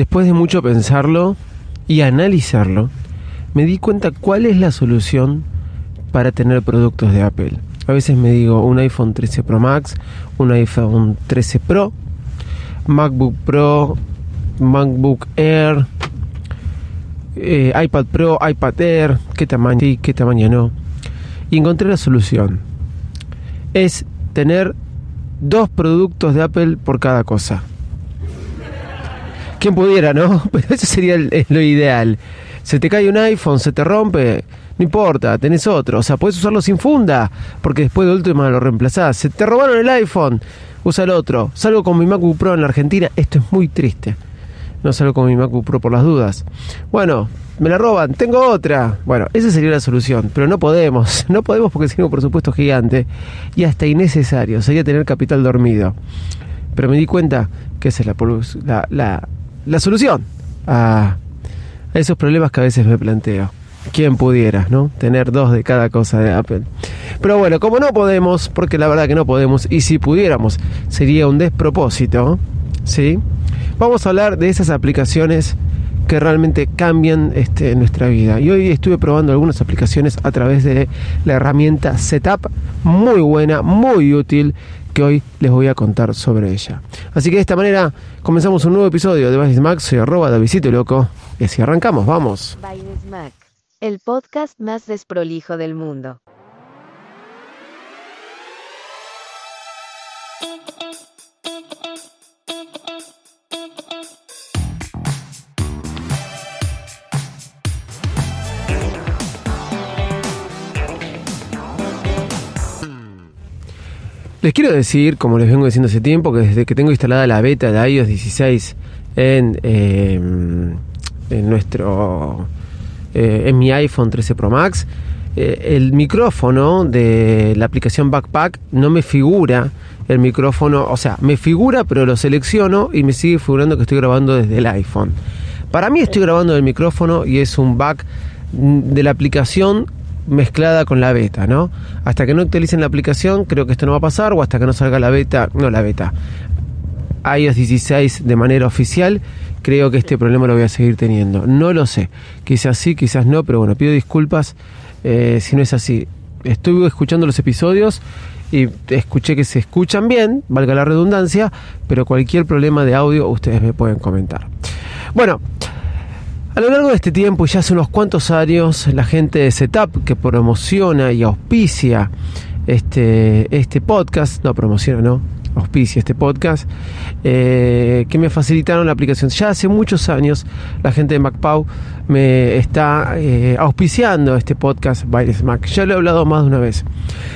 Después de mucho pensarlo y analizarlo, me di cuenta cuál es la solución para tener productos de Apple. A veces me digo un iPhone 13 Pro Max, un iPhone 13 Pro, MacBook Pro, MacBook Air, eh, iPad Pro, iPad Air, qué tamaño sí, qué tamaño no. Y encontré la solución. Es tener dos productos de Apple por cada cosa. Quien pudiera, ¿no? Pero eso sería lo ideal. Se te cae un iPhone, se te rompe, no importa, tenés otro. O sea, puedes usarlo sin funda, porque después de última lo reemplazás. Se te robaron el iPhone, usa el otro. Salgo con mi MacBook Pro en la Argentina, esto es muy triste. No salgo con mi MacBook Pro por las dudas. Bueno, me la roban, tengo otra. Bueno, esa sería la solución, pero no podemos. No podemos porque sería un presupuesto gigante y hasta innecesario. Sería tener capital dormido. Pero me di cuenta que esa es la, la, la, la solución a, esos problemas que a veces me planteo. ¿Quién pudiera, no? Tener dos de cada cosa de Apple. Pero bueno, como no podemos, porque la verdad que no podemos, y si pudiéramos, sería un despropósito, ¿sí? Vamos a hablar de esas aplicaciones que realmente cambian este, nuestra vida. Y hoy estuve probando algunas aplicaciones a través de la herramienta Setup, muy buena, muy útil, que hoy les voy a contar sobre ella. Así que de esta manera comenzamos un nuevo episodio de Basis Max, soy arroba Davidcito Loco, y así arrancamos, vamos. Bailes Mac, el podcast más desprolijo del mundo. Les quiero decir, como les vengo diciendo hace tiempo, que desde que tengo instalada la beta de iOS 16 en, eh, en nuestro eh, en mi iPhone 13 Pro Max, eh, el micrófono de la aplicación Backpack no me figura el micrófono, o sea, me figura, pero lo selecciono y me sigue figurando que estoy grabando desde el iPhone. Para mí estoy grabando del micrófono y es un back de la aplicación mezclada con la beta, ¿no? Hasta que no actualicen la aplicación, creo que esto no va a pasar, o hasta que no salga la beta, no la beta, iOS 16 de manera oficial, creo que este problema lo voy a seguir teniendo. No lo sé, quizás sí, quizás no, pero bueno, pido disculpas eh, si no es así. Estuve escuchando los episodios y escuché que se escuchan bien, valga la redundancia, pero cualquier problema de audio ustedes me pueden comentar. Bueno, a lo largo de este tiempo, y ya hace unos cuantos años, la gente de Setup que promociona y auspicia este, este podcast, no promociona, no, auspicia este podcast, eh, que me facilitaron la aplicación. Ya hace muchos años la gente de MacPau me está eh, auspiciando este podcast Bailes Mac. Ya lo he hablado más de una vez.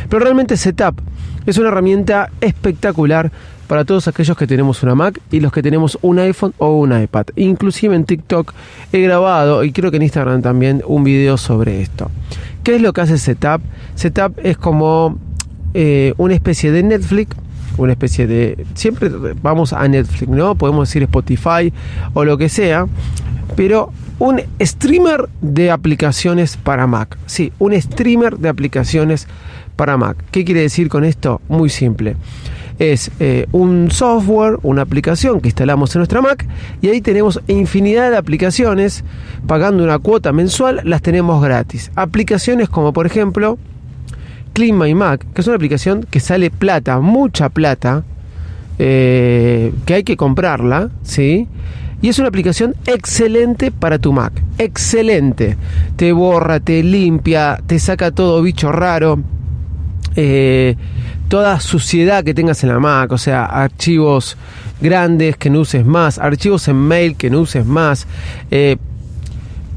Pero realmente Setup es una herramienta espectacular para todos aquellos que tenemos una Mac y los que tenemos un iPhone o un iPad. Inclusive en TikTok he grabado y creo que en Instagram también un video sobre esto. ¿Qué es lo que hace Setup? Setup es como eh, una especie de Netflix, una especie de... Siempre vamos a Netflix, ¿no? Podemos decir Spotify o lo que sea, pero un streamer de aplicaciones para Mac. Sí, un streamer de aplicaciones para Mac. ¿Qué quiere decir con esto? Muy simple es eh, un software, una aplicación que instalamos en nuestra Mac y ahí tenemos infinidad de aplicaciones, pagando una cuota mensual las tenemos gratis. Aplicaciones como por ejemplo Clean My Mac, que es una aplicación que sale plata, mucha plata, eh, que hay que comprarla, ¿sí? Y es una aplicación excelente para tu Mac. Excelente. Te borra, te limpia, te saca todo bicho raro. Eh, toda suciedad que tengas en la Mac, o sea, archivos grandes que no uses más, archivos en mail que no uses más, eh,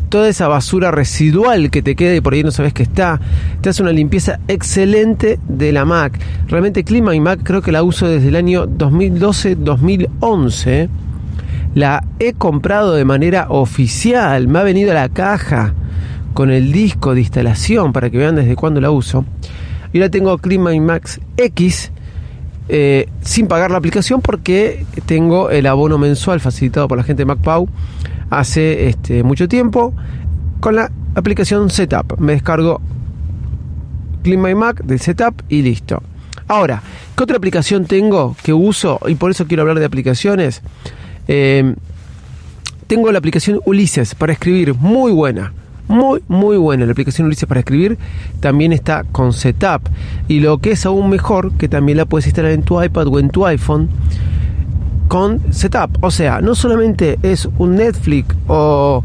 toda esa basura residual que te queda y por ahí no sabes que está. Te hace una limpieza excelente de la Mac. Realmente Clima y Mac creo que la uso desde el año 2012-2011. La he comprado de manera oficial. Me ha venido a la caja con el disco de instalación para que vean desde cuándo la uso. Y ahora tengo Clima y Max X. Eh, sin pagar la aplicación porque tengo el abono mensual facilitado por la gente de MacPau hace este, mucho tiempo con la aplicación Setup. Me descargo Clean My Mac del Setup y listo. Ahora, ¿qué otra aplicación tengo que uso? Y por eso quiero hablar de aplicaciones. Eh, tengo la aplicación Ulises para escribir, muy buena. Muy, muy buena. La aplicación Ulises para escribir también está con Setup. Y lo que es aún mejor, que también la puedes instalar en tu iPad o en tu iPhone con Setup. O sea, no solamente es un Netflix o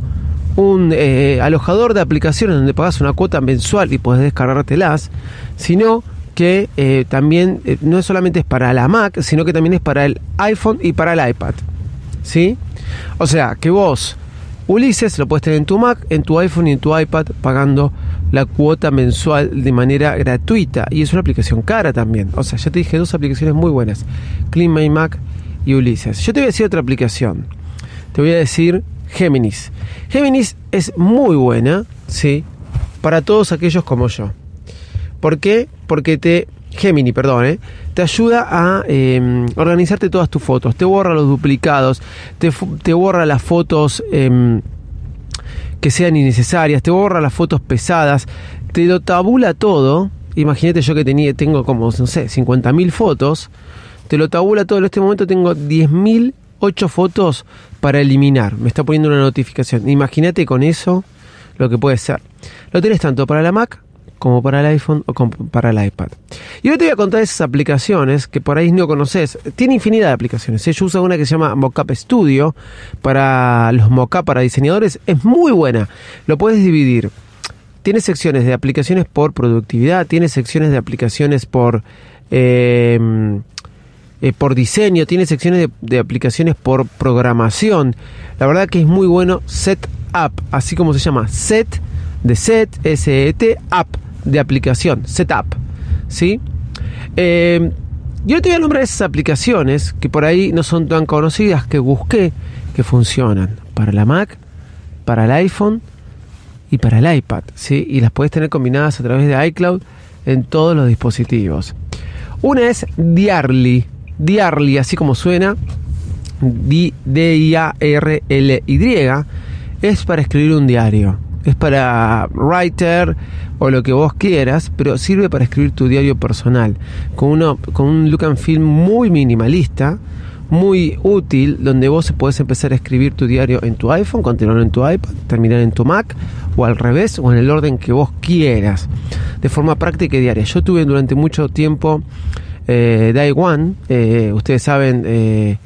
un eh, alojador de aplicaciones donde pagas una cuota mensual y puedes descargártelas, sino que eh, también eh, no solamente es para la Mac, sino que también es para el iPhone y para el iPad. ¿Sí? O sea, que vos, Ulises, lo puedes tener en tu Mac, en tu iPhone y en tu iPad pagando la cuota mensual de manera gratuita. Y es una aplicación cara también. O sea, ya te dije dos aplicaciones muy buenas. Clean My Mac y Ulises. Yo te voy a decir otra aplicación. Te voy a decir Géminis. Géminis es muy buena, ¿sí? Para todos aquellos como yo. ¿Por qué? Porque te... Gemini, perdón, ¿eh? te ayuda a em, organizarte todas tus fotos, te borra los duplicados, te, te borra las fotos em, que sean innecesarias, te borra las fotos pesadas, te lo tabula todo. Imagínate yo que tenía, tengo como, no sé, 50.000 fotos te lo tabula todo. En este momento tengo 10.008 fotos para eliminar. Me está poniendo una notificación. Imagínate con eso lo que puede ser. Lo tienes tanto para la Mac como para el iPhone o para el iPad. Y ahora te voy a contar esas aplicaciones que por ahí no conoces. Tiene infinidad de aplicaciones. Yo uso una que se llama Mockup Studio para los mockup para diseñadores. Es muy buena. Lo puedes dividir. Tiene secciones de aplicaciones por productividad, tiene secciones de aplicaciones por eh, eh, por diseño, tiene secciones de, aplicaciones por programación. La verdad que es muy bueno Setup, así como se llama, Set de Set, S-E-T, App de aplicación, Setup. ¿Sí? Eh, yo te voy a nombrar esas aplicaciones que por ahí no son tan conocidas, que busqué, que funcionan para la Mac, para el iPhone y para el iPad, ¿sí? Y las puedes tener combinadas a través de iCloud en todos los dispositivos. Una es Diarly, Diarly, así como suena, D-I-A-R-L-Y, es para escribir un diario. Es para writer o lo que vos quieras, pero sirve para escribir tu diario personal. Con, uno, con un look and feel muy minimalista, muy útil, donde vos podés empezar a escribir tu diario en tu iPhone, continuar en tu iPad, terminar en tu Mac, o al revés, o en el orden que vos quieras, de forma práctica y diaria. Yo tuve durante mucho tiempo eh, One. Eh, ustedes saben eh,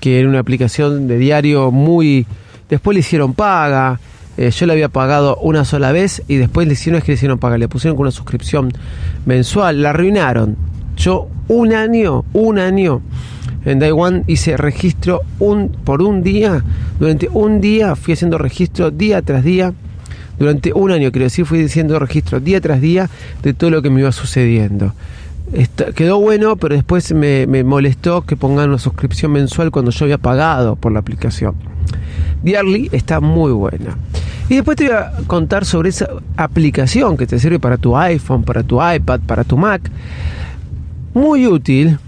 que era una aplicación de diario muy... Después le hicieron paga. Eh, yo le había pagado una sola vez y después le hicieron, que le hicieron paga. Le pusieron con una suscripción mensual. La arruinaron. Yo un año, un año en One hice registro un, por un día. Durante un día fui haciendo registro día tras día. Durante un año, quiero decir, fui haciendo registro día tras día de todo lo que me iba sucediendo quedó bueno, pero después me, molestó que pongan una suscripción mensual cuando yo había pagado por la aplicación. Diarly está muy buena. Y después te voy a contar sobre esa aplicación que te sirve para tu iPhone, para tu iPad, para tu Mac. Muy útil,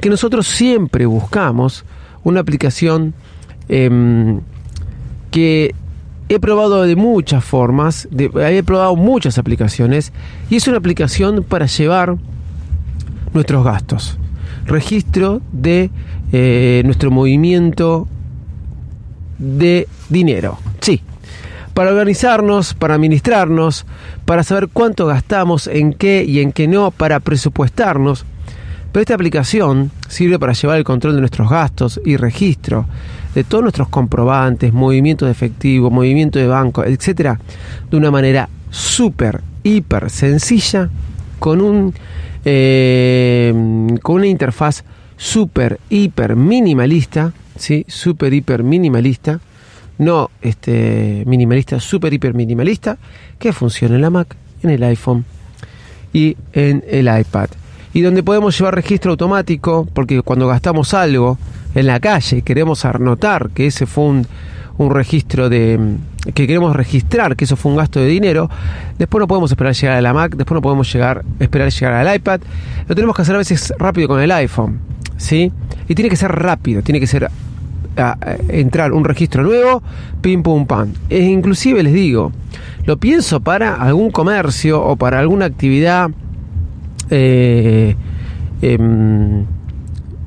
que nosotros siempre buscamos una aplicación em, que he probado de muchas formas, he probado muchas aplicaciones, y es una aplicación para llevar nuestros gastos. Registro de eh, nuestro movimiento de dinero. Sí. Para organizarnos, para administrarnos, para saber cuánto gastamos, en qué y en qué no, para presupuestarnos. Pero esta aplicación sirve para llevar el control de nuestros gastos y registro de todos nuestros comprobantes, movimientos de efectivo, movimiento de banco, etcétera, de una manera súper, hiper sencilla, con un eh, con una interfaz súper, hiper minimalista, ¿sí? Súper, hiper minimalista, no este, minimalista, super hiper minimalista, que funciona en la Mac, en el iPhone y en el iPad. Y donde podemos llevar registro automático, porque cuando gastamos algo en la calle queremos anotar que ese fue un, un registro de que queremos registrar que eso fue un gasto de dinero, después no podemos esperar llegar a la Mac, después no podemos llegar esperar llegar al iPad, lo tenemos que hacer a veces rápido con el iPhone, ¿sí? Y tiene que ser rápido, tiene que ser entrar un registro nuevo, pim pum pam. E inclusive les digo, lo pienso para algún comercio o para alguna actividad eh, em,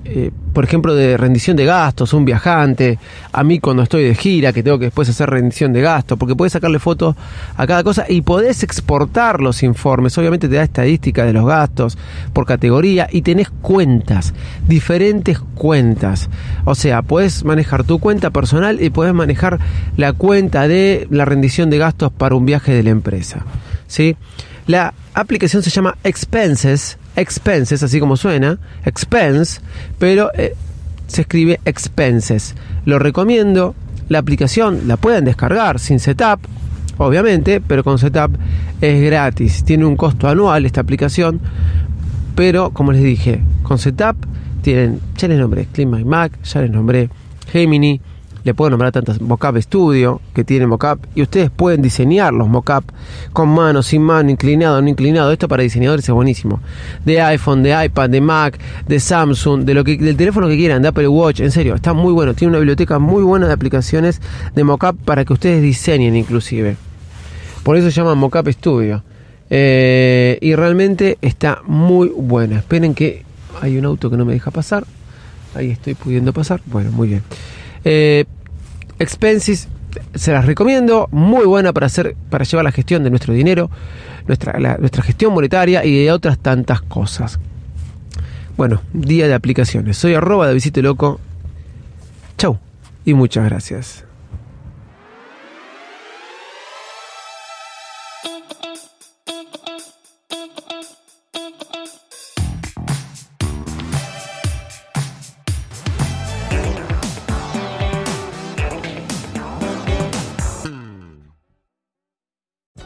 eh, por ejemplo, de rendición de gastos, un viajante, a mí cuando estoy de gira, que tengo que después hacer rendición de gastos, porque puedes sacarle fotos a cada cosa y podés exportar los informes. Obviamente te da estadística de los gastos por categoría y tenés cuentas, diferentes cuentas. O sea, puedes manejar tu cuenta personal y puedes manejar la cuenta de la rendición de gastos para un viaje de la empresa. ¿Sí? La aplicación se llama Expenses, Expenses, así como suena, Expense, pero eh, se escribe Expenses. Lo recomiendo, la aplicación la pueden descargar sin setup, obviamente, pero con setup es gratis. Tiene un costo anual esta aplicación, pero como les dije, con setup tienen, ya les nombré Clean My Mac, ya les nombré Gemini, le puedo nombrar tantas mocap Studio que tiene mocap y ustedes pueden diseñar los mocap con mano, sin mano, inclinado, no inclinado. Esto para diseñadores es buenísimo. De iPhone, de iPad, de Mac, de Samsung, de lo que del teléfono que quieran, de Apple Watch, en serio, está muy bueno. Tiene una biblioteca muy buena de aplicaciones de mocap para que ustedes diseñen inclusive. Por eso se llama Mocap Studio. Eh, y realmente está muy buena. Esperen que hay un auto que no me deja pasar. Ahí estoy pudiendo pasar. Bueno, muy bien. Eh, Expenses, se las recomiendo, muy buena para hacer, para llevar la gestión de nuestro dinero, nuestra, nuestra gestión monetaria y de otras tantas cosas. Bueno, día de aplicaciones. Soy arroba de Visite Loco. Chau y muchas gracias.